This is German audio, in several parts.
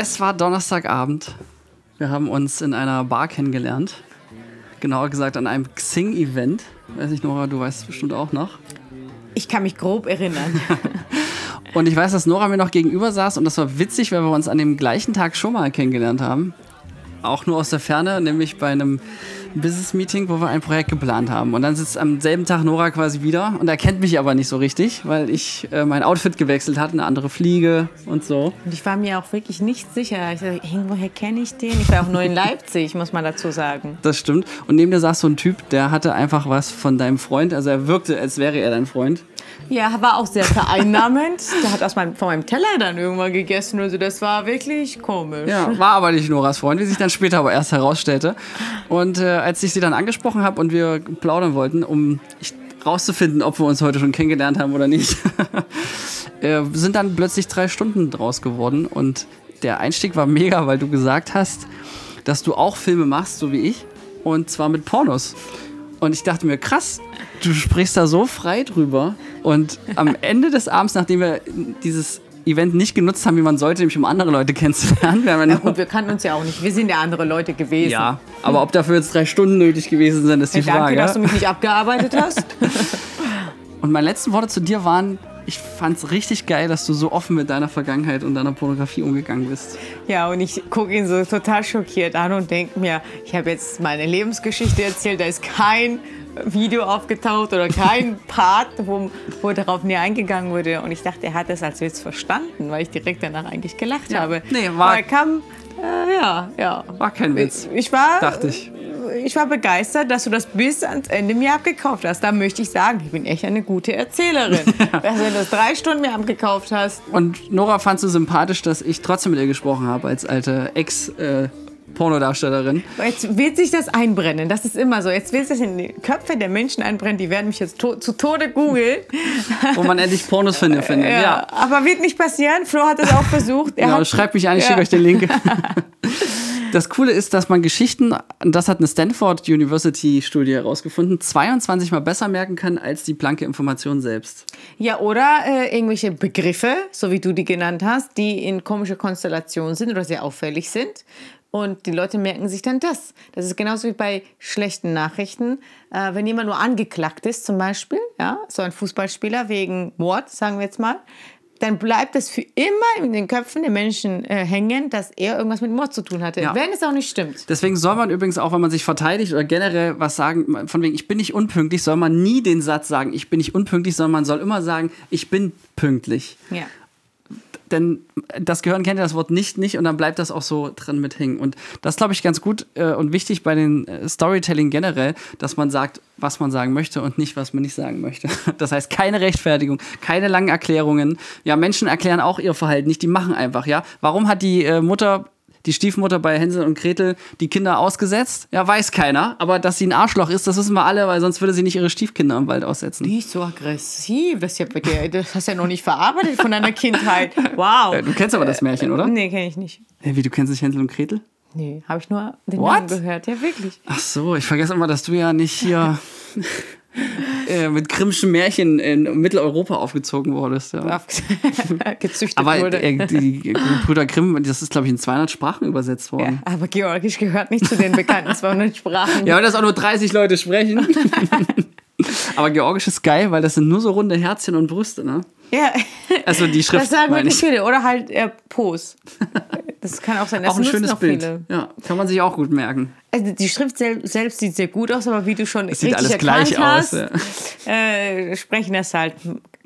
Es war Donnerstagabend. Wir haben uns in einer Bar kennengelernt. Genauer gesagt an einem Xing-Event. Weiß nicht, Nora, du weißt es bestimmt auch noch. Ich kann mich grob erinnern. Und ich weiß, dass Nora mir noch gegenüber saß und das war witzig, weil wir uns an dem gleichen Tag schon mal kennengelernt haben. Auch nur aus der Ferne, nämlich bei einem Business Meeting, wo wir ein Projekt geplant haben. Und dann sitzt am selben Tag Nora quasi wieder und erkennt mich aber nicht so richtig, weil ich äh, mein Outfit gewechselt hatte, eine andere Fliege und so. Und ich war mir auch wirklich nicht sicher. Ich dachte, irgendwoher kenne ich den? Ich war auch nur in Leipzig, muss man dazu sagen. Das stimmt. Und neben dir saß so ein Typ, der hatte einfach was von deinem Freund. Also er wirkte, als wäre er dein Freund. Ja, war auch sehr vereinnahmend. Der hat aus meinem, von meinem Teller dann irgendwann gegessen. Also das war wirklich komisch. Ja, war aber nicht Noras Freund, wie sich dann später aber erst herausstellte. Und äh, als ich sie dann angesprochen habe und wir plaudern wollten, um ich, rauszufinden, ob wir uns heute schon kennengelernt haben oder nicht, äh, sind dann plötzlich drei Stunden draus geworden. Und der Einstieg war mega, weil du gesagt hast, dass du auch Filme machst, so wie ich. Und zwar mit Pornos. Und ich dachte mir, krass, du sprichst da so frei drüber. Und am Ende des Abends, nachdem wir dieses Event nicht genutzt haben, wie man sollte, nämlich um andere Leute kennenzulernen. Wir ja gut, wir kannten uns ja auch nicht. Wir sind ja andere Leute gewesen. Ja, aber ob dafür jetzt drei Stunden nötig gewesen sind, ist die Danke, Frage. dass du mich nicht abgearbeitet hast. Und meine letzten Worte zu dir waren, ich fand es richtig geil, dass du so offen mit deiner Vergangenheit und deiner Pornografie umgegangen bist. Ja, und ich gucke ihn so total schockiert an und denke mir, ich habe jetzt meine Lebensgeschichte erzählt, da ist kein Video aufgetaucht oder kein Part, wo, wo darauf näher eingegangen wurde. Und ich dachte, er hat das als Witz verstanden, weil ich direkt danach eigentlich gelacht Ja. habe. Nee, war- Aber er kam, äh, ja, ja. War kein Witz. Ich war, Dachte ich. ich war begeistert, dass du das bis ans Ende mir abgekauft hast. Da möchte ich sagen, ich bin echt eine gute Erzählerin. Dass du das drei Stunden mir abgekauft hast. Und Nora fand so sympathisch, dass ich trotzdem mit ihr gesprochen habe, als alte Ex-Pornodarstellerin. Jetzt wird sich das einbrennen. Das ist immer so. Jetzt wird sich in die Köpfe der Menschen einbrennen. Die werden mich jetzt to zu Tode googeln. wo man endlich Pornos findet. findet. Ja, Ja. aber wird nicht passieren. Flo hat es auch versucht. Er hat, schreibt mich an, ich Ja. schicke euch den Link. Das Coole ist, dass man Geschichten, das hat eine Stanford University Studie herausgefunden, 22 Mal besser merken kann als die blanke Information selbst. Ja, oder äh, irgendwelche Begriffe, so wie du die genannt hast, die in komische Konstellationen sind oder sehr auffällig sind. Und die Leute merken sich dann das. Das ist genauso wie bei schlechten Nachrichten. Äh, wenn jemand nur angeklagt ist, zum Beispiel, ja, so ein Fußballspieler wegen Mord, sagen wir jetzt mal, dann bleibt es für immer in den Köpfen der Menschen äh, hängen, dass er irgendwas mit Mord zu tun hatte. Ja. Wenn es auch nicht stimmt. Deswegen soll man übrigens auch, wenn man sich verteidigt oder generell was sagen, von wegen, ich bin nicht unpünktlich, soll man nie den Satz sagen, ich bin nicht unpünktlich, sondern man soll immer sagen, ich bin pünktlich. Ja. Denn das Gehirn kennt ja das Wort nicht nicht und dann bleibt das auch so dran mit hängen. Und das glaube ich ganz gut äh, und wichtig bei den äh, Storytelling generell, dass man sagt, was man sagen möchte und nicht, was man nicht sagen möchte. Das heißt, keine Rechtfertigung, keine langen Erklärungen. Ja, Menschen erklären auch ihr Verhalten nicht, die machen einfach, ja. Warum hat die äh, Mutter die Stiefmutter bei Hänsel und Gretel die Kinder ausgesetzt? Ja, weiß keiner. Aber dass sie ein Arschloch ist, das wissen wir alle, weil sonst würde sie nicht ihre Stiefkinder im Wald aussetzen. Nicht so aggressiv. Das, hast du ja noch nicht verarbeitet von deiner Kindheit. Wow. Äh, Du kennst aber das Märchen, oder? Nee, kenne ich nicht. Hey, wie, du kennst nicht Hänsel und Gretel? Nee, habe ich nur den What? Namen gehört. Ja, wirklich. Ach so, ich vergesse immer, dass du ja nicht hier äh, mit Grimmschen Märchen in Mitteleuropa aufgezogen wurdest. Ja. Gezüchtet Aber wurde. äh, die Brüder Grimm, das ist, glaube ich, in 200 Sprachen übersetzt ja, worden. aber Georgisch gehört nicht zu den bekannten 200 Sprachen. Ja, weil das auch nur 30 Leute sprechen. Aber Georgisch ist geil, weil das sind nur so runde Herzchen und Brüste, ne? Ja. Also die Schrift, Das sagen wirklich ich. viele. Oder halt äh, Pos. Das kann auch sein. Das Auch ein schönes auch Bild. Viele. Ja, kann man sich auch gut merken. Also die Schrift sel selbst sieht sehr gut aus, aber wie du schon Es sieht alles gleich erkannt aus. hast, Ja. äh, sprechen das halt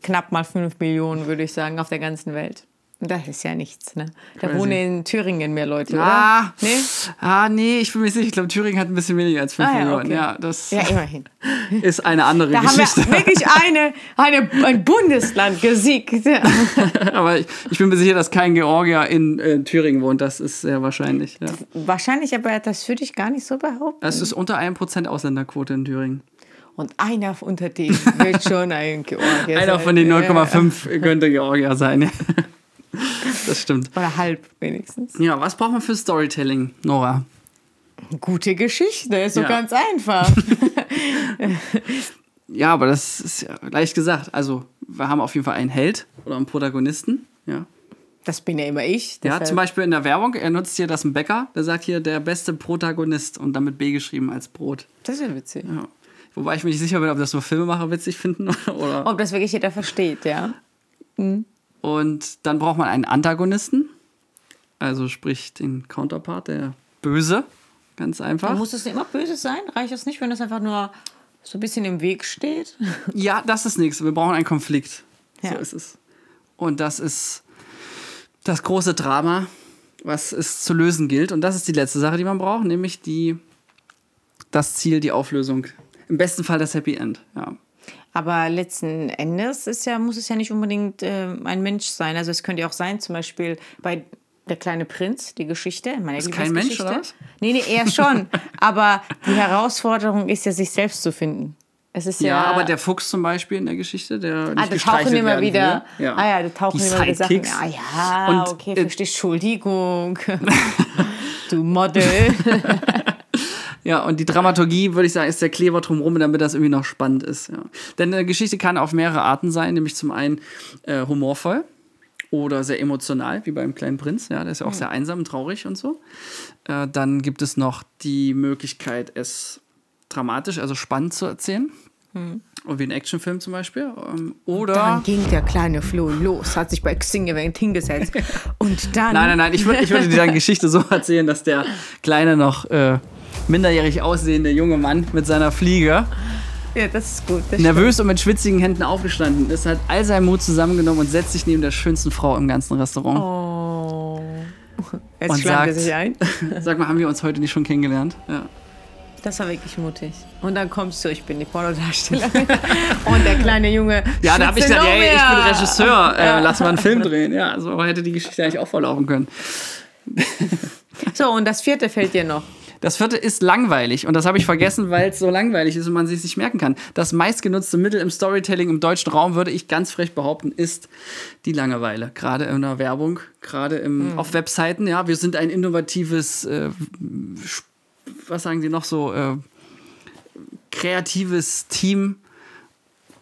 knapp mal 5 Millionen, würde ich sagen, auf der ganzen Welt. Das ist ja nichts, ne? Da Crazy. wohnen in Thüringen mehr Leute, Ah, oder? Nee? ah, nee, ich bin mir sicher. Ich glaube, Thüringen hat ein bisschen weniger als 5 Ah, ja, Millionen. okay. Ja, das Ja, immerhin. ist eine andere Da haben Geschichte. wir wirklich eine, eine, ein Bundesland gesiegt. Aber ich, ich bin mir sicher, dass kein Georgier in äh, Thüringen wohnt. Das ist sehr wahrscheinlich. Ja. Wahrscheinlich, aber das würde ich gar nicht so behaupten. Es ist unter 1% Ausländerquote in Thüringen. Und einer unter denen wird schon ein Georgier Einer sein. von den Ja. 0,5 könnte Georgier sein. Das stimmt. Oder halb wenigstens. Ja, was braucht man für Storytelling, Nora? Gute Geschichte, ist so Ja. ganz einfach. Ja, aber das ist ja leicht gesagt. Also, wir haben auf jeden Fall einen Held oder einen Protagonisten. Ja. Das bin ja immer ich. Ja, deshalb- zum Beispiel in der Werbung, er nutzt hier das ein Bäcker, der sagt hier der beste Protagonist und damit B geschrieben als Brot. Das ist ja witzig. Ja. Wobei ich mir nicht sicher bin, ob das nur Filmemacher witzig finden oder. Ob das wirklich jeder versteht, ja. Und dann braucht man einen Antagonisten, also sprich den Counterpart, der Böse, ganz einfach. Muss es immer böse sein? Reicht es nicht, wenn das einfach nur so ein bisschen im Weg steht? Ja, das ist nichts. Wir brauchen einen Konflikt. So Ja. ist es. Und das ist das große Drama, was es zu lösen gilt. Und das ist die letzte Sache, die man braucht, nämlich die, das Ziel, die Auflösung. Im besten Fall das Happy End. Ja. Aber letzten Endes ist ja, muss es ja nicht unbedingt äh, ein Mensch sein. Also es könnte ja auch sein, zum Beispiel bei Der kleine Prinz, die Geschichte. Meine Ist kein Mensch, oder was? Nee, nee, er schon. aber die Herausforderung ist ja, sich selbst zu finden. Es ist ja, Ja, aber der Fuchs zum Beispiel in der Geschichte, der Ah, nicht da tauchen immer wieder. will. Ja. Ah ja, da tauchen Die immer wieder Sachen. Ah ja, Und, okay, äh, verstehe. Entschuldigung. du Model. Ja, und die Dramaturgie, würde ich sagen, ist der Kleber drumherum, damit das irgendwie noch spannend ist. Ja. Denn eine Geschichte kann auf mehrere Arten sein, nämlich zum einen äh, humorvoll oder sehr emotional, wie beim kleinen Prinz. Ja, der ist ja auch sehr einsam und traurig und so. Äh, dann gibt es noch die Möglichkeit, es dramatisch, also spannend zu erzählen. Wie ein Actionfilm zum Beispiel. Ähm, oder. Dann ging der kleine Flo los, hat sich bei Xing Event hingesetzt. Und dann. Nein, nein, nein, ich, würd, ich würde dir deine Geschichte so erzählen, dass der kleine noch äh, minderjährig aussehende junge Mann mit seiner Fliege Ja, das ist gut. Das nervös und mit schwitzigen Händen aufgestanden ist, hat all seinen Mut zusammengenommen und setzt sich neben der schönsten Frau im ganzen Restaurant. Oh. Jetzt Und er sagt- sich ein. Sag mal, haben wir uns heute nicht schon kennengelernt? Ja. Das war wirklich mutig. Und dann kommst du, ich bin die Pornodarstellerin. Und der kleine Junge. Ja, da habe ich gesagt, ey, ich bin Regisseur, äh, lass mal einen Film drehen. Ja, so hätte die Geschichte eigentlich auch verlaufen können. So, und das vierte fällt dir noch. Das vierte ist langweilig und das habe ich vergessen, weil es so langweilig ist und man sich nicht merken kann. Das meistgenutzte Mittel im Storytelling im deutschen Raum, würde ich ganz frech behaupten, ist die Langeweile. Gerade in der Werbung, gerade im, auf Webseiten. Ja, wir sind ein innovatives, äh, was sagen Sie noch so, äh, kreatives Team.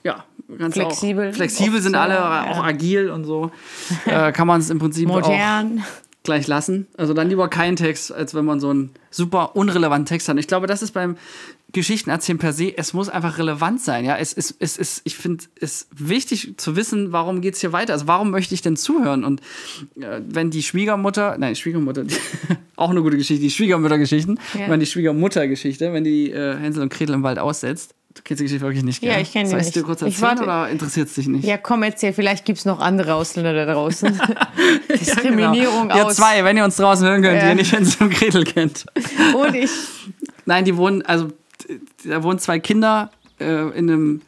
Ja, ganz Flexibel. Auch. Flexibel sind alle, ja. auch agil und so. Äh, kann man es im Prinzip auch Modern. Gleich lassen. Also dann lieber keinen Text, als wenn man so einen super unrelevanten Text hat. Und ich glaube, das ist beim Geschichtenerzählen per se, es muss einfach relevant sein. Ja, es ist, es ist ich finde es wichtig zu wissen, warum geht es hier weiter. Also warum möchte ich denn zuhören? Und äh, wenn die Schwiegermutter, nein, Schwiegermutter, die, auch eine gute Geschichte, die Schwiegermüttergeschichten, Ja. wenn die Schwiegermuttergeschichte, wenn die äh, Hänsel und Gretel im Wald aussetzt. Du kennst die Geschichte wirklich nicht, Ja, gell? ich kenn die Soll ich dir kurz Ich erzählen warte- oder interessiert es dich nicht? Ja, komm, erzähl. Vielleicht gibt es noch andere Ausländer da draußen. Diskriminierung genau. Ihr aus. zwei, wenn ihr uns draußen hören könnt, die Ja. ihr nicht Hänsel und Gretel kennt. Und ich. Nein, die wohnen, also da wohnen zwei Kinder äh, in einem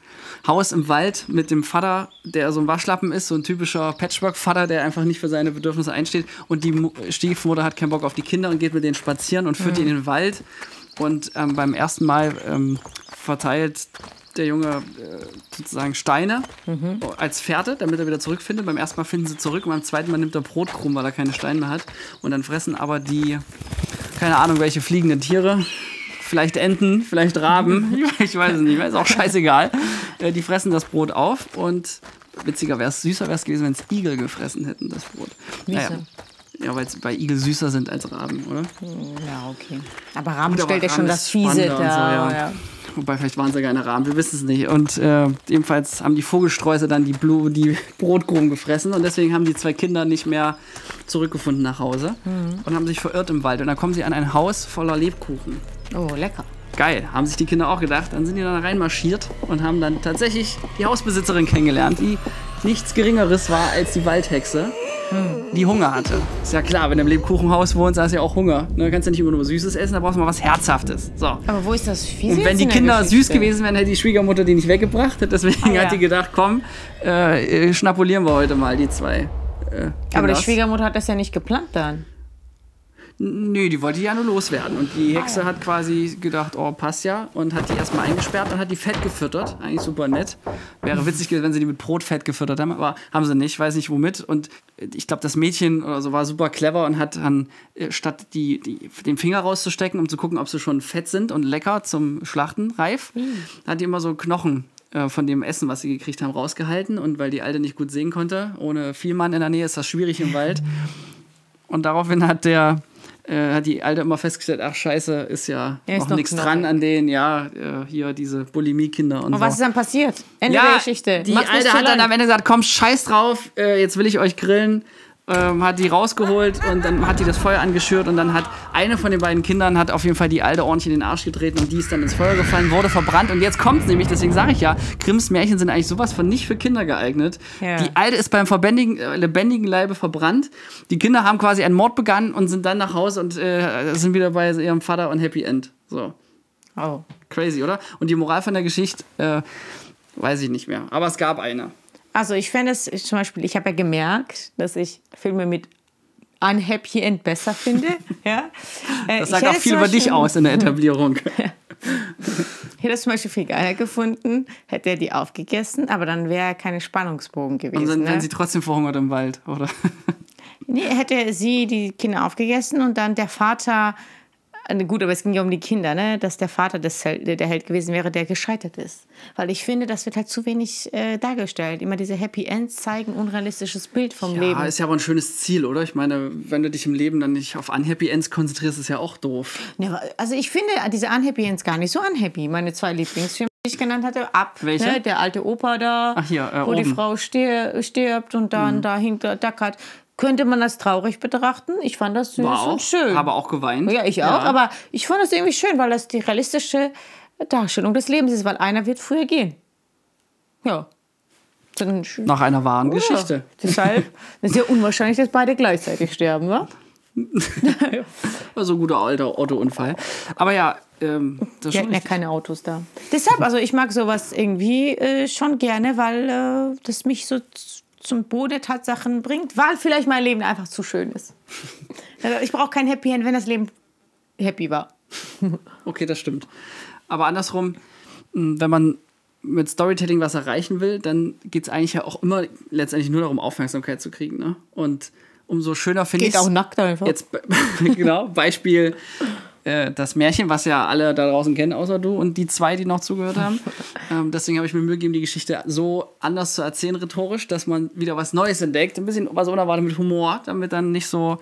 Haus im Wald mit dem Vater, der so ein Waschlappen ist, so ein typischer Patchwork-Vater, der einfach nicht für seine Bedürfnisse einsteht. Und die Mu- Stiefmutter hat keinen Bock auf die Kinder und geht mit denen spazieren und führt die in den Wald. Und ähm, beim ersten Mal ähm, verteilt der Junge äh, sozusagen Steine als Fährte, damit er wieder zurückfindet. Beim ersten Mal finden sie zurück und beim zweiten Mal nimmt er Brotkrumm, weil er keine Steine mehr hat. Und dann fressen aber die, keine Ahnung, welche fliegenden Tiere, vielleicht Enten, vielleicht Raben, ich weiß es nicht, ist auch scheißegal. Äh, Die fressen das Brot auf und witziger wäre es, süßer wäre es gewesen, wenn es Igel gefressen hätten, das Brot. Naja. Ja, weil bei Igel süßer sind als Raben, oder? Ja, okay. Aber Rahmen Gut, stellt ja schon das Fiese da. so, ja. ja. Wobei, vielleicht waren sie keine Raben, wir wissen es nicht. Und äh, jedenfalls haben die Vogelsträuße dann die, Blu die Brotkrumen gefressen und deswegen haben die zwei Kinder nicht mehr zurückgefunden nach Hause und haben sich verirrt im Wald. Und dann kommen sie an ein Haus voller Lebkuchen. Oh, lecker. Geil, haben sich die Kinder auch gedacht. Dann sind die dann reinmarschiert und haben dann tatsächlich die Hausbesitzerin kennengelernt, die nichts Geringeres war als die Waldhexe, die Hunger hatte. Ist ja klar, wenn du im Lebkuchenhaus wohnst, hast du ja auch Hunger. Ne, Du kannst ja nicht immer nur Süßes essen, da brauchst du mal was Herzhaftes. So. Aber wo ist das Fiese? Und wenn die in der Kinder süß gewesen wären, hätte die Schwiegermutter die nicht weggebracht. Deswegen Ah, ja. hat die gedacht, komm, äh, äh, schnapulieren wir heute mal die zwei. Äh, Aber die. Schwiegermutter hat das ja nicht geplant dann. Nö, die wollte ja nur loswerden. Und die Ah, Hexe hat quasi gedacht, oh, passt ja. Und hat die erstmal eingesperrt und hat die fett gefüttert. Eigentlich super nett. Wäre witzig gewesen, wenn sie die mit Brot fett gefüttert haben. Aber haben sie nicht, weiß nicht womit. Und ich glaube, das Mädchen oder so war super clever und hat dann, äh, statt die, die, den Finger rauszustecken, um zu gucken, ob sie schon fett sind und lecker zum Schlachten reif, hat die immer so Knochen äh, von dem Essen, was sie gekriegt haben, rausgehalten. Und weil die Alte nicht gut sehen konnte, ohne Vielmann in der Nähe ist das schwierig im Wald. Und daraufhin hat der äh, hat die Alte immer festgestellt, ach scheiße, ist ja Er ist noch nichts dran an denen, ja, äh, hier diese Bulimie-Kinder und, Und so. was ist dann passiert? Ende der Geschichte. Die Mach's nicht Alte hat dann am Ende gesagt, komm, scheiß drauf, äh, jetzt will ich euch grillen. Ähm, hat die rausgeholt und dann hat die das Feuer angeschürt und dann hat eine von den beiden Kindern hat auf jeden Fall die Alte ordentlich in den Arsch getreten und die ist dann ins Feuer gefallen, wurde verbrannt und jetzt kommt's nämlich, deswegen sage ich ja, Grimms Märchen sind eigentlich sowas von nicht für Kinder geeignet. Ja. Die Alte ist beim verbendigen, äh, lebendigen Leibe verbrannt. Die Kinder haben quasi einen Mord begangen und sind dann nach Hause und äh, sind wieder bei ihrem Vater und Happy End. So. Oh. Crazy, oder? Und die Moral von der Geschichte, äh, weiß ich nicht mehr. Aber es gab eine. Also ich fände es zum Beispiel, ich habe ja gemerkt, dass ich Filme mit ein Happy End besser finde. ja. Äh, Das sagt auch viel über dich aus in der Etablierung. Ich hätte es zum Beispiel viel geiler gefunden, hätte er die aufgegessen, aber dann wäre kein Spannungsbogen gewesen. Und dann ne? wären sie trotzdem verhungert im Wald, oder? Nee, hätte sie die Kinder aufgegessen und dann der Vater, gut, aber es ging ja um die Kinder, ne? dass der Vater des der Held gewesen wäre, der gescheitert ist. Weil ich finde, das wird halt zu wenig äh, dargestellt. Immer diese Happy Ends zeigen, unrealistisches Bild vom Ja, Leben. ist ja aber ein schönes Ziel, oder? Ich meine, wenn du dich im Leben dann nicht auf Unhappy Ends konzentrierst, ist ja auch doof. Ja, also ich finde diese Unhappy Ends gar nicht so unhappy. Meine zwei Lieblingsfilme, die ich genannt hatte, ab. Welche? Ne? Der alte Opa da, hier, äh, wo die oben. Mhm. Frau stir stirbt und dann dahinter dackert. Könnte man das traurig betrachten? Ich fand das süß War auch, und schön. habe auch geweint. Ja, ich auch, aber ich fand das irgendwie schön, weil das die realistische Darstellung des Lebens ist, weil einer wird früher gehen. Ja. Nach einer wahren ja. Geschichte. Deshalb ist es ja unwahrscheinlich, dass beide gleichzeitig sterben, wa? Also guter alter Otto-Unfall. Aber ja, ähm, das ist Wir hatten ja keine Autos da. Deshalb, also ich mag sowas irgendwie äh, schon gerne, weil äh, das mich so zum Boden der Tatsachen bringt, weil vielleicht mein Leben einfach zu schön ist. Ich brauche kein Happy End, wenn das Leben happy war. Okay, das stimmt. Aber andersrum, wenn man mit Storytelling was erreichen will, dann geht es eigentlich ja auch immer letztendlich nur darum, Aufmerksamkeit zu kriegen. Ne? Und umso schöner finde ich Geht auch nackt einfach. Jetzt, genau, Beispiel äh, das Märchen, was ja alle da draußen kennen, außer du und die zwei, die noch zugehört haben. ähm, deswegen habe ich mir Mühe gegeben, die Geschichte so anders zu erzählen, rhetorisch, dass man wieder was Neues entdeckt. Ein bisschen was unerwartet mit Humor, damit dann nicht so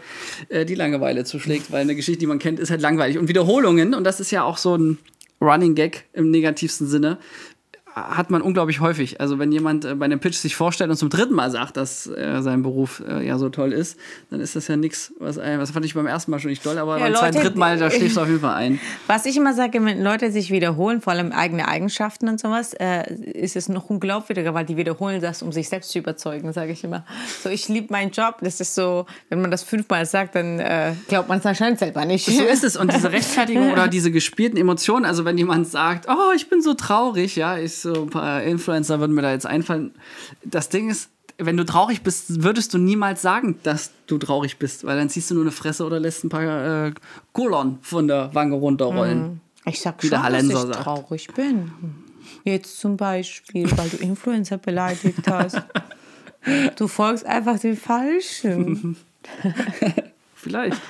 äh, die Langeweile zuschlägt, weil eine Geschichte, die man kennt, ist halt langweilig. Und Wiederholungen, und das ist ja auch so ein Running Gag im negativsten Sinne, hat man unglaublich häufig. Also wenn jemand äh, bei einem Pitch sich vorstellt und zum dritten Mal sagt, dass äh, sein Beruf äh, ja so toll ist, dann ist das ja nichts, was, ein- was fand ich beim ersten Mal schon nicht toll, aber Ja, beim zweiten, Leute, dritten Mal, da schläfst du auf jeden Fall ein. Was ich immer sage, wenn Leute sich wiederholen, vor allem eigene Eigenschaften und sowas, äh, ist es noch unglaubwürdiger, weil die wiederholen das, um sich selbst zu überzeugen, sage ich immer. So, ich liebe meinen Job. Das ist so, wenn man das fünfmal sagt, dann äh, glaubt man es anscheinend selber nicht. So ist es. Und diese Rechtfertigung oder diese gespielten Emotionen, also wenn jemand sagt, oh, ich bin so traurig, ja, ich so ein paar Influencer würden mir da jetzt einfallen. Das Ding ist, wenn du traurig bist, würdest du niemals sagen, dass du traurig bist, weil dann ziehst du nur eine Fresse oder lässt ein paar äh, Kolon von der Wange runterrollen. Ich sag schon, dass ich sagt. traurig bin. Jetzt zum Beispiel, weil du Influencer beleidigt hast. Du folgst einfach den Falschen. Vielleicht.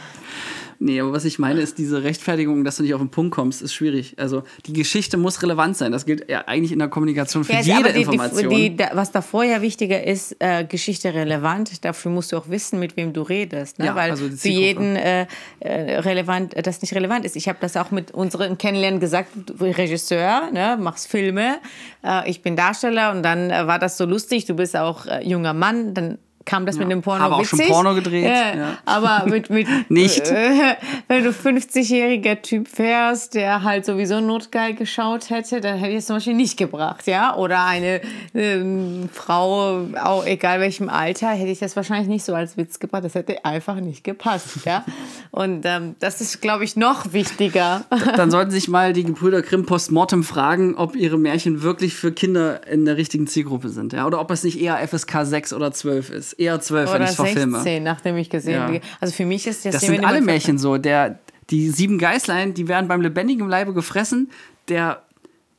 Nee, aber was ich meine, ist diese Rechtfertigung, dass du nicht auf den Punkt kommst, ist schwierig. Also die Geschichte muss relevant sein. Das gilt ja eigentlich in der Kommunikation für Ja, jede aber die, Information. Die, die, da, was davor ja wichtiger ist, äh, Geschichte relevant. Dafür musst du auch wissen, mit wem du redest. Ne? Ja, Weil also für jeden äh, äh, relevant, äh, das nicht relevant ist. Ich habe das auch mit unserem Kennenlernen gesagt, du Regisseur, ne, machst Filme, äh, ich bin Darsteller und dann äh, war das so lustig, du bist auch junger Mann, dann kam das mit dem Porno Habe auch schon. Porno gedreht, Ja, ja. Aber mit, mit Nicht. Äh, wenn du 50-jähriger Typ wärst, der halt sowieso notgeil geschaut hätte, dann hätte ich es zum Beispiel nicht gebracht, ja? Oder eine ähm, Frau, auch egal welchem Alter, hätte ich das wahrscheinlich nicht so als Witz gebracht. Das hätte einfach nicht gepasst, ja? Und ähm, das ist, glaube ich, noch wichtiger. Dann sollten sich mal die Gebrüder Grimm postmortem fragen, ob ihre Märchen wirklich für Kinder in der richtigen Zielgruppe sind. Ja? Oder ob es nicht eher FSK 6 oder 12 ist. Eher 12, wenn ich es verfilme. 16, nachdem ich gesehen Ja. habe. Also für mich ist das, Das sind alle Märchen so. Der, die sieben Geißlein, die werden beim lebendigen Leibe gefressen. Der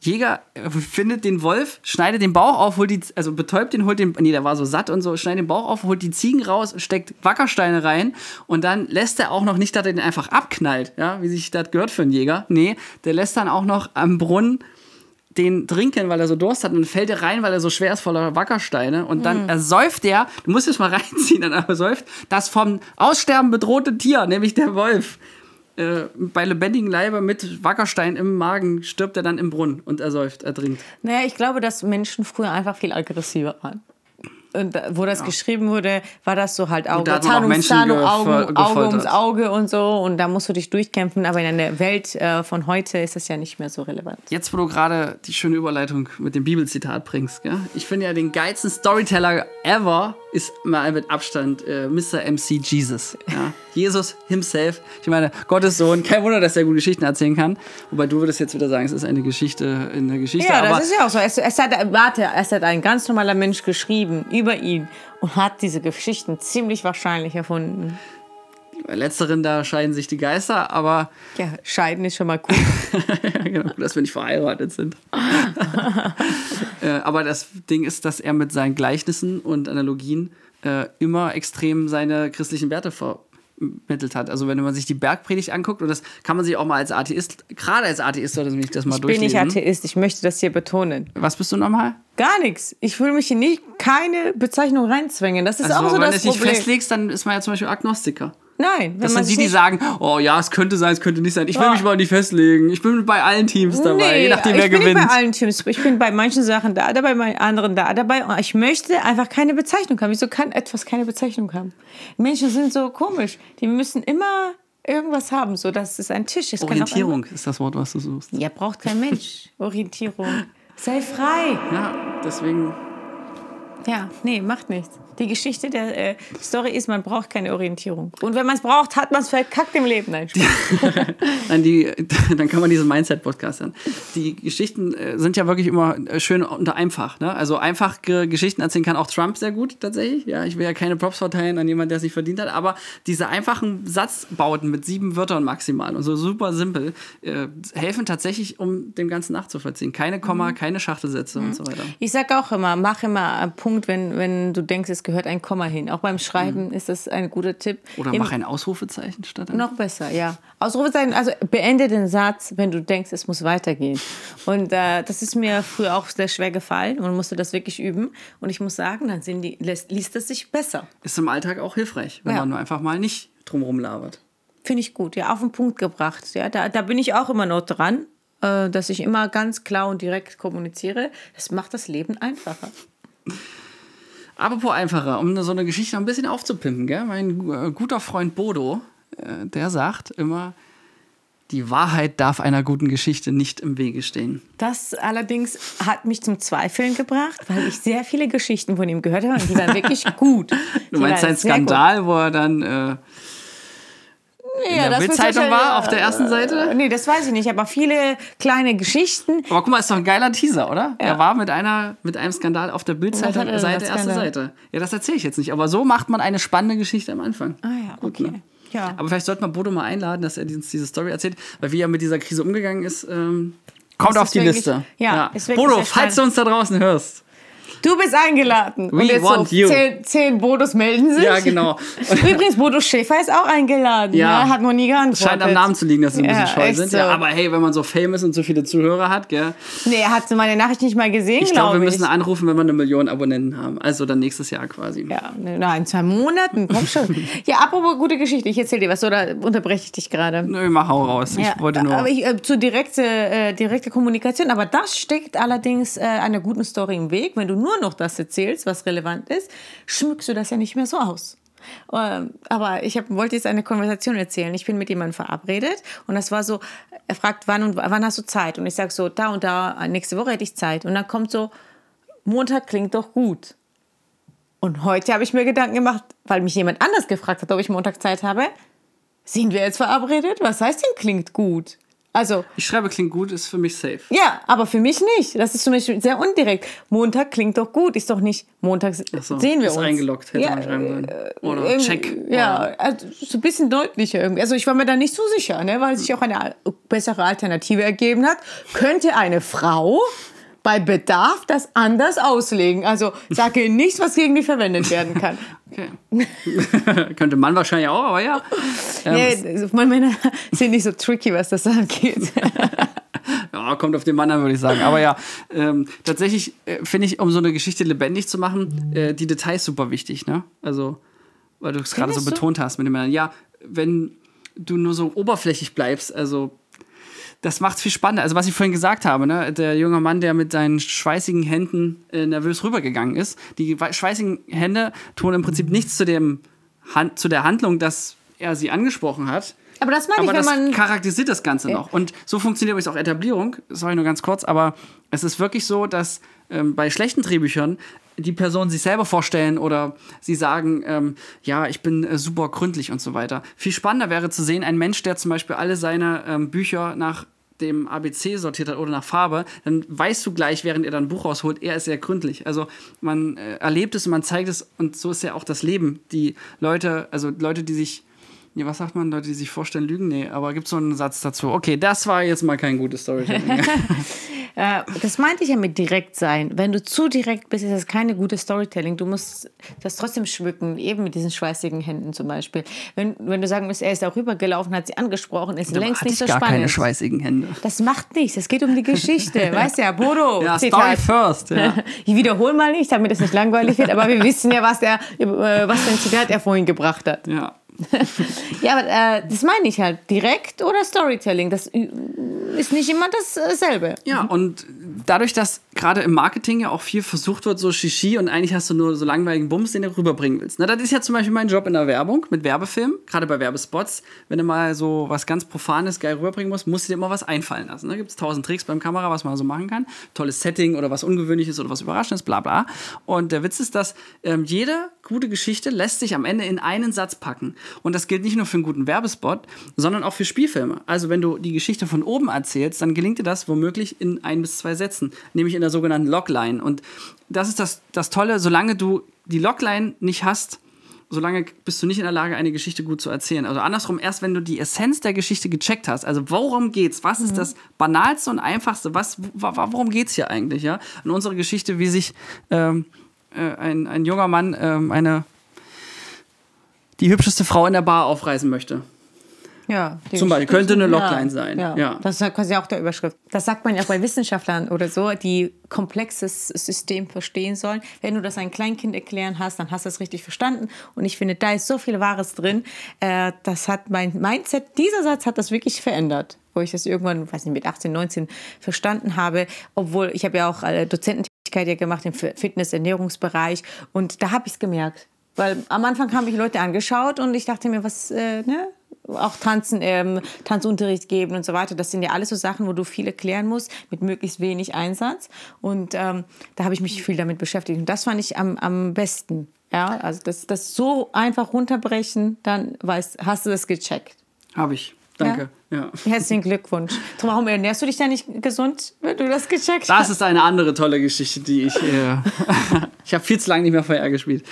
Jäger findet den Wolf, schneidet den Bauch auf, holt die, also betäubt den, holt den, nee, der war so satt und so, schneidet den Bauch auf, holt die Ziegen raus, steckt Wackersteine rein und dann lässt er auch noch nicht, dass er den einfach abknallt, ja, wie sich das gehört für einen Jäger. Nee, der lässt dann auch noch am Brunnen den trinken, weil er so Durst hat und dann fällt er rein, weil er so schwer ist voller Wackersteine und dann ersäuft er, du musst es mal reinziehen, dann ersäuft das vom Aussterben bedrohte Tier, nämlich der Wolf. Äh, bei lebendigem Leibe mit Wackerstein im Magen stirbt er dann im Brunnen und ersäuft, ertrinkt. Naja, ich glaube, dass Menschen früher einfach viel aggressiver waren. Und da- wo das geschrieben wurde, war das so halt Auge, Zahn um Zahn, Auge, ums Auge und so. Und da musst du dich durchkämpfen. Aber in der Welt äh, von heute ist das ja nicht mehr so relevant. Jetzt, wo du gerade die schöne Überleitung mit dem Bibelzitat bringst, gell? ich finde ja den geilsten Storyteller ever ist mal mit Abstand äh, Mr. MC Jesus. Ja? Jesus himself. Ich meine, Gottes Sohn. Kein Wunder, dass er gute Geschichten erzählen kann. Wobei du würdest jetzt wieder sagen, es ist eine Geschichte in der Geschichte. Ja, das ist ja auch so. Es, es hat, warte, es hat ein ganz normaler Mensch geschrieben über ihn und hat diese Geschichten ziemlich wahrscheinlich erfunden. bei letzteren, da scheiden sich die Geister, aber Ja, scheiden ist schon mal gut. ja, genau, dass wir nicht verheiratet sind. äh, aber das Ding ist, dass er mit seinen Gleichnissen und Analogien äh, immer extrem seine christlichen Werte vermittelt hat. Also wenn man sich die Bergpredigt anguckt, und das kann man sich auch mal als Atheist, gerade als Atheist sollte man sich das mal Ich bin nicht durchlesen. Atheist, ich möchte das hier betonen. Was bist du nochmal? Gar nichts. Ich will mich hier nicht keine Bezeichnung reinzwängen. Das ist Also auch so wenn du das dich Problem. festlegst, dann ist man ja zum Beispiel Agnostiker. Nein, Das man sind die, die sagen, oh ja, es könnte sein, es könnte nicht sein. Ich will Ja. mich mal nicht festlegen. Ich bin bei allen Teams dabei, Nee, je nachdem, ich wer bin gewinnt. nicht bei allen Teams. Ich bin bei manchen Sachen da dabei, bei anderen da dabei. Und ich möchte einfach keine Bezeichnung haben. Wieso kann etwas keine Bezeichnung haben? Menschen sind so komisch. Die müssen immer irgendwas haben. So, das ist ein Tisch. Es auch Orientierung ist das Wort, was du suchst. Ja, braucht kein Mensch. Orientierung. Sei frei. Ja, deswegen Ja, nee, macht nichts. Die Geschichte der äh, Story ist, man braucht keine Orientierung. Und wenn man es braucht, hat man es verkackt im Leben. Nein. Nein, die, dann kann man diesen Mindset-Podcast hören. Die Geschichten äh, sind ja wirklich immer äh, schön unter einfach. Ne? Also einfach ge Geschichten erzählen kann auch Trump sehr gut tatsächlich. Ja, ich will ja keine Props verteilen an jemanden, der es nicht verdient hat, aber diese einfachen Satzbauten mit sieben Wörtern maximal und so super simpel äh, helfen tatsächlich, um dem Ganzen nachzuvollziehen. Keine Komma, Mhm. keine Schachtelsätze und so weiter. Ich sage auch immer, mach immer einen Punkt, wenn, wenn du denkst, es gehört ein Komma hin. Auch beim Schreiben ist das ein guter Tipp. Oder Im- mach ein Ausrufezeichen statt ein Noch besser, ja. Ausrufezeichen, also beende den Satz, wenn du denkst, es muss weitergehen. Und äh, das ist mir früher auch sehr schwer gefallen und musste das wirklich üben. Und ich muss sagen, dann sind die, lässt, liest es sich besser. Ist im Alltag auch hilfreich, wenn Ja. man nur einfach mal nicht drumherum labert. Finde ich gut, ja, auf den Punkt gebracht. Ja, da, da bin ich auch immer noch dran, äh, dass ich immer ganz klar und direkt kommuniziere. Das macht das Leben einfacher. Apropos einfacher, um so eine Geschichte noch ein bisschen aufzupimpen, gell? mein äh, guter Freund Bodo, äh, der sagt immer, die Wahrheit darf einer guten Geschichte nicht im Wege stehen. Das allerdings hat mich zum Zweifeln gebracht, weil ich sehr viele Geschichten von ihm gehört habe und die waren wirklich gut. Du meinst sein Skandal, wo er dann äh, in der Bildzeitung war, auf der ersten Seite? Nee, das weiß ich nicht, aber viele kleine Geschichten. Aber guck mal, ist doch ein geiler Teaser, oder? Er war mit, einer, mit einem Skandal auf der Bildzeitung, Seite, erste? Seite. Ja, das erzähle ich jetzt nicht, aber so macht man eine spannende Geschichte am Anfang. Ah ja, Gut, okay. ne? Ja. Aber vielleicht sollte man Bodo mal einladen, dass er uns diese Story erzählt, weil wie er mit dieser Krise umgegangen ist, ähm, kommt auf die Liste. ja, ist wirklich Bodo, falls du uns da draußen hörst. Du bist eingeladen. We und jetzt want so you. Zehn, zehn Bodos melden sich. Ja, genau. Übrigens, Bodo Schäfer ist auch eingeladen. Ja. Ja. Hat noch nie geantwortet. Scheint am Namen zu liegen, dass sie ein bisschen Ja, scheu sind. so. Ja, aber hey, wenn man so fame ist und so viele Zuhörer hat, gell? Nee, er hat meine Nachricht nicht mal gesehen, Ich glaube, wir müssen anrufen, wenn wir eine Million Abonnenten haben. Also dann nächstes Jahr quasi. Ja, ne, na, in zwei Monaten, komm schon. ja, apropos gute Geschichte, ich erzähle dir was, oder unterbreche ich dich gerade? Nö, mach hau raus. Ich wollte nur. aber ich, äh, zu direkte, äh, direkte Kommunikation. Aber das steckt allerdings äh, einer guten Story im Weg. Wenn du nur noch das erzählst, was relevant ist, schmückst du das ja nicht mehr so aus. Ähm, aber ich hab, wollte jetzt eine Konversation erzählen. Ich bin mit jemandem verabredet und das war so, er fragt, wann und wann hast du Zeit? Und ich sage so, da und da, nächste Woche hätte ich Zeit. Und dann kommt so, Montag klingt doch gut. Und heute habe ich mir Gedanken gemacht, weil mich jemand anders gefragt hat, ob ich Montag Zeit habe. Sind wir jetzt verabredet? Was heißt denn klingt gut? Also, ich schreibe, klingt gut, ist für mich safe. ja, aber für mich nicht. Das ist für mich sehr undirekt. Montag klingt doch gut, ist doch nicht Montag so, sehen wir ist uns. eingeloggt, hätte ja, man schreiben sollen. Oder irgendwie- check. Ja, Oder- also so ein bisschen deutlicher irgendwie. Also ich war mir da nicht so sicher, ne, weil sich auch eine bessere Alternative ergeben hat. Könnte eine Frau bei Bedarf das anders auslegen? Also sage nichts, was gegen die verwendet werden kann. Okay. Könnte man wahrscheinlich auch, aber ja. Ähm, Nee, meine Männer sind nicht so tricky, was das angeht. ja, kommt auf den Mann an, würde ich sagen. Aber ja, ähm, tatsächlich äh, finde ich, um so eine Geschichte lebendig zu machen, äh, die Details super wichtig. Ne? Also, weil du es gerade so betont hast mit dem Männern. Ja, wenn du nur so oberflächlich bleibst, also das macht viel spannender. Also was ich vorhin gesagt habe, ne? der junge Mann, der mit seinen schweißigen Händen äh, nervös rübergegangen ist. Die schweißigen Hände tun im Prinzip nichts zu, dem Han zu der Handlung, dass er sie angesprochen hat. Aber das meine ich, Aber wenn das man. charakterisiert das Ganze noch. Und so funktioniert übrigens auch Etablierung. Sorry, nur ganz kurz. Aber es ist wirklich so, dass ähm, bei schlechten Drehbüchern die Personen sich selber vorstellen oder sie sagen, ähm, ja, ich bin äh, super gründlich und so weiter. Viel spannender wäre zu sehen, ein Mensch, der zum Beispiel alle seine ähm, Bücher nach dem ABC sortiert hat oder nach Farbe, dann weißt du gleich, während er dann ein Buch rausholt, er ist sehr gründlich. Also man äh, erlebt es und man zeigt es und so ist ja auch das Leben. Die Leute, also Leute, die sich Nee, was sagt man? Leute, die sich vorstellen, lügen? Nee, aber gibt so einen Satz dazu. Okay, das war jetzt mal kein gutes Storytelling. Äh, das meinte ich ja mit direkt sein. Wenn du zu direkt bist, ist das keine gute Storytelling. Du musst das trotzdem schmücken, eben mit diesen schweißigen Händen zum Beispiel. Wenn, wenn du sagen musst, er ist auch rübergelaufen, hat sie angesprochen, ist längst Hatte nicht ich so gar spannend. keine schweißigen Hände. Das macht nichts, es geht um die Geschichte. weißt ja, Bodo, Ja, Story Zitat. first. Ja. Ich wiederhole mal nicht, damit es nicht langweilig wird, aber wir wissen ja, was, der, äh, was für ein Zitat er vorhin gebracht hat. ja. Ja, aber äh, das meine ich halt. Direkt oder Storytelling, das ist nicht immer dasselbe. Ja, und dadurch, dass gerade im Marketing ja auch viel versucht wird, so Shishi und eigentlich hast du nur so langweiligen Bums, den du rüberbringen willst. Na, das ist ja zum Beispiel mein Job in der Werbung mit Werbefilmen, gerade bei Werbespots. Wenn du mal so was ganz Profanes geil rüberbringen musst, musst du dir immer was einfallen lassen. Da gibt es tausend Tricks beim Kamera, was man so machen kann. Tolles Setting oder was Ungewöhnliches oder was Überraschendes, bla bla. Und der Witz ist, dass ähm, jede gute Geschichte lässt sich am Ende in einen Satz packen. Und das gilt nicht nur für einen guten Werbespot, sondern auch für Spielfilme. Also wenn du die Geschichte von oben erzählst, dann gelingt dir das womöglich in ein bis zwei Sätzen, nämlich in der sogenannten Logline. Und das ist das, das Tolle, solange du die Logline nicht hast, solange bist du nicht in der Lage, eine Geschichte gut zu erzählen. Also andersrum, erst wenn du die Essenz der Geschichte gecheckt hast, also worum geht's, was ist das Banalste und Einfachste, was, wa- wa- worum geht's hier eigentlich, ja? In unserer Geschichte, wie sich ähm, äh, ein, ein junger Mann ähm, eine die hübscheste Frau in der Bar aufreißen möchte. Ja, Zum Beispiel, könnte eine Logline sein, Ja. ja. Das ist ja quasi auch der Überschrift. Das sagt man ja auch bei Wissenschaftlern oder so, die komplexes System verstehen sollen. Wenn du das einem Kleinkind erklären hast, dann hast du es richtig verstanden. Und ich finde, da ist so viel Wahres drin. Äh, das hat mein Mindset, dieser Satz hat das wirklich verändert. Wo ich das irgendwann, weiß nicht, mit 18, 19 verstanden habe. Obwohl, ich habe ja auch äh, Dozententätigkeit ja gemacht im Fitness-Ernährungsbereich. Und da habe ich es gemerkt. Weil am Anfang haben mich Leute angeschaut und ich dachte mir, was, äh, ne? Auch Tanzen, ähm, Tanzunterricht geben und so weiter. Das sind ja alles so Sachen, wo du viel erklären musst, mit möglichst wenig Einsatz. Und ähm, da habe ich mich viel damit beschäftigt. Und das fand ich am, am besten. Ja, also das, das so einfach runterbrechen, dann weißt, hast du das gecheckt. Habe ich. Danke. Ja. Herzlichen Glückwunsch. Warum ernährst du dich da nicht gesund, wenn du das gecheckt Das hast? ist eine andere tolle Geschichte, die ich. Äh, ich habe viel zu lange nicht mehr VR gespielt.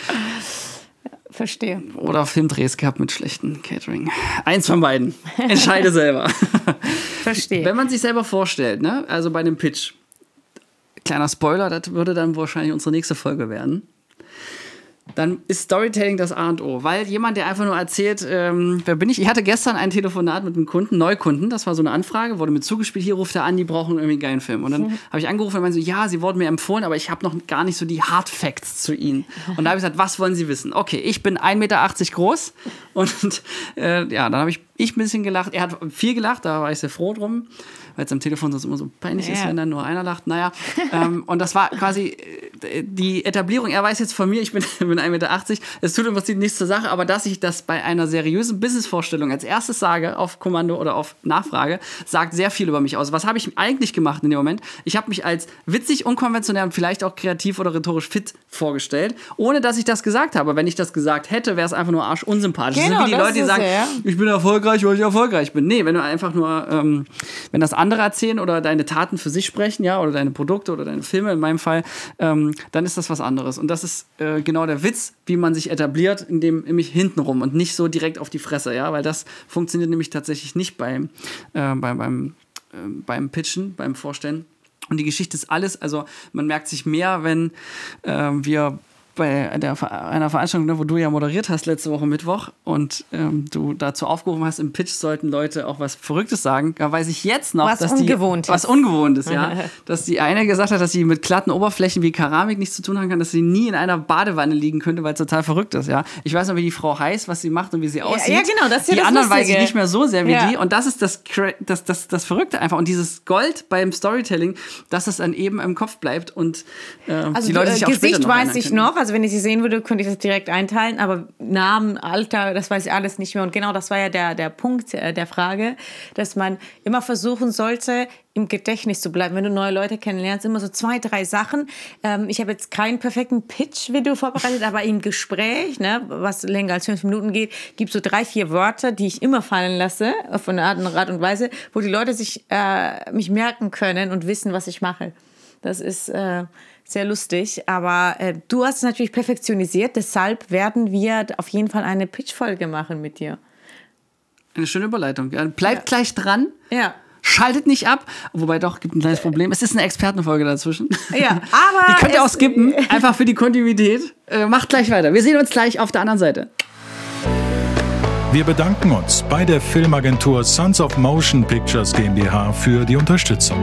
Verstehe. Oder Filmdrehs gehabt mit schlechten Catering. Eins von beiden. Entscheide selber. Verstehe. Wenn man sich selber vorstellt, ne? also bei dem Pitch, kleiner Spoiler, das würde dann wahrscheinlich unsere nächste Folge werden. Dann ist Storytelling das A und O. Weil jemand, der einfach nur erzählt, ähm, wer bin ich? Ich hatte gestern ein Telefonat mit einem Kunden, Neukunden, das war so eine Anfrage, wurde mir zugespielt, hier ruft er an, die brauchen irgendwie einen geilen Film. Und dann habe ich angerufen und meinte so, ja, sie wurden mir empfohlen, aber ich habe noch gar nicht so die Hard Facts zu ihnen. Und da habe ich gesagt, was wollen sie wissen? Okay, ich bin 1,80 Meter groß und äh, ja, dann habe ich, ich ein bisschen gelacht. Er hat viel gelacht, da war ich sehr froh drum, weil es am Telefon sonst immer so peinlich ist, Ja. wenn dann nur einer lacht. Naja, ähm, und das war quasi äh, die Etablierung. Er weiß jetzt von mir, ich bin, bin 1,80 Meter. Es tut im Prinzip nichts zur Sache, aber dass ich das bei einer seriösen Businessvorstellung als erstes sage, auf Kommando oder auf Nachfrage, sagt sehr viel über mich aus. Was habe ich eigentlich gemacht in dem Moment? Ich habe mich als witzig, unkonventionell und vielleicht auch kreativ oder rhetorisch fit vorgestellt, ohne dass ich das gesagt habe. Wenn ich das gesagt hätte, wäre es einfach nur arsch unsympathisch. Genau, das sind wie die Leute, die ist sagen, ja. ich bin erfolgreich, weil ich erfolgreich bin. Nee, wenn du einfach nur, ähm, wenn das andere erzählen oder deine Taten für sich sprechen, ja, oder deine Produkte oder deine Filme in meinem Fall, ähm, dann ist das was anderes. Und das ist äh, genau der Witz, wie man sich etabliert, indem nämlich hintenrum und nicht so direkt auf die Fresse, ja, weil das funktioniert nämlich tatsächlich nicht beim, äh, beim, beim, äh, beim Pitchen, beim Vorstellen. Und die Geschichte ist alles, also man merkt sich mehr, wenn ähm, wir bei der, einer Veranstaltung, ne, wo du ja moderiert hast letzte Woche Mittwoch und ähm, du dazu aufgerufen hast, im Pitch sollten Leute auch was Verrücktes sagen. Da weiß ich jetzt noch, was dass ungewohnt die, was ungewohnt ist, ja, dass die eine gesagt hat, dass sie mit glatten Oberflächen wie Keramik nichts zu tun haben kann, dass sie nie in einer Badewanne liegen könnte, weil es total verrückt ist, ja. Ich weiß noch, wie die Frau heißt, was sie macht und wie sie aussieht. Ja, genau, das ist ja Die das anderen weiß ich Lustige. nicht mehr so sehr wie Ja. die und das ist das, das, das, das Verrückte einfach und dieses Gold beim Storytelling, dass es dann eben im Kopf bleibt und äh, Also die Leute äh, sich auch Gesicht später noch weiß ich noch, also wenn ich sie sehen würde, könnte ich das direkt einteilen, aber Namen, Alter, das weiß ich alles nicht mehr. Und genau das war ja der, der Punkt äh, der Frage, dass man immer versuchen sollte, im Gedächtnis zu bleiben. Wenn du neue Leute kennenlernst, immer so zwei, drei Sachen. Ähm, ich habe jetzt keinen perfekten Pitch-Video vorbereitet, aber im Gespräch, ne, was länger als fünf Minuten geht, gibt es so drei, vier Wörter, die ich immer fallen lasse, auf eine Art und Art und Weise, wo die Leute sich äh, mich merken können und wissen, was ich mache. Das ist äh, sehr lustig, aber äh, du hast es natürlich perfektionisiert, deshalb werden wir auf jeden Fall eine Pitch-Folge machen mit dir. Eine schöne Überleitung. Ja, bleibt gleich dran. Ja. Schaltet nicht ab. Wobei doch, gibt ein kleines Problem. Es ist eine Expertenfolge dazwischen. Ja, aber Die könnt ihr auch skippen, einfach für die Kontinuität. Äh, macht gleich weiter. Wir sehen uns gleich auf der anderen Seite. Wir bedanken uns bei der Filmagentur Sons of Motion Pictures GmbH für die Unterstützung.